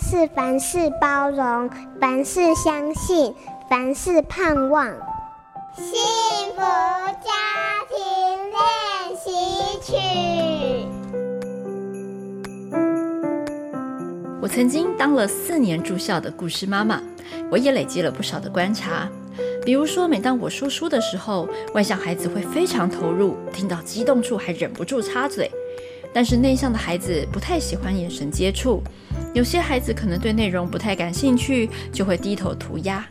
是凡事包容，凡事相信，凡事盼望。幸福家庭练习曲。我曾经当了四年住校的故事妈妈，我也累积了不少的观察。比如说，每当我说书的时候，外向孩子会非常投入，听到激动处还忍不住插嘴。但是内向的孩子不太喜欢眼神接触，有些孩子可能对内容不太感兴趣，就会低头涂鸦。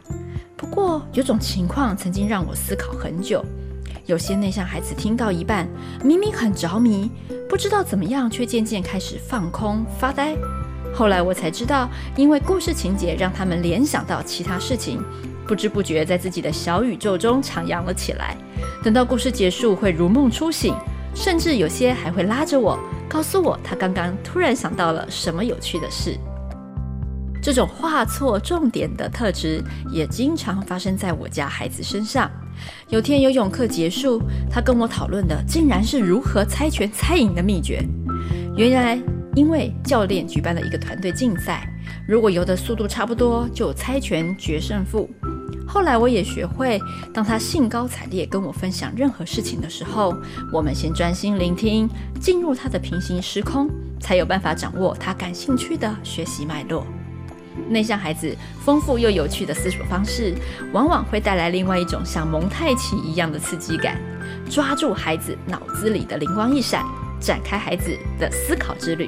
不过有种情况曾经让我思考很久：有些内向孩子听到一半，明明很着迷，不知道怎么样，却渐渐开始放空发呆。后来我才知道，因为故事情节让他们联想到其他事情，不知不觉在自己的小宇宙中徜徉了起来。等到故事结束，会如梦初醒。甚至有些还会拉着我，告诉我他刚刚突然想到了什么有趣的事。这种画错重点的特质也经常发生在我家孩子身上。有天游泳课结束，他跟我讨论的竟然是如何猜拳猜赢的秘诀。原来，因为教练举办了一个团队竞赛，如果游的速度差不多，就猜拳决胜负。后来我也学会，当他兴高采烈跟我分享任何事情的时候，我们先专心聆听，进入他的平行时空，才有办法掌握他感兴趣的学习脉络。内向孩子丰富又有趣的思索方式，往往会带来另外一种像蒙太奇一样的刺激感，抓住孩子脑子里的灵光一闪，展开孩子的思考之旅。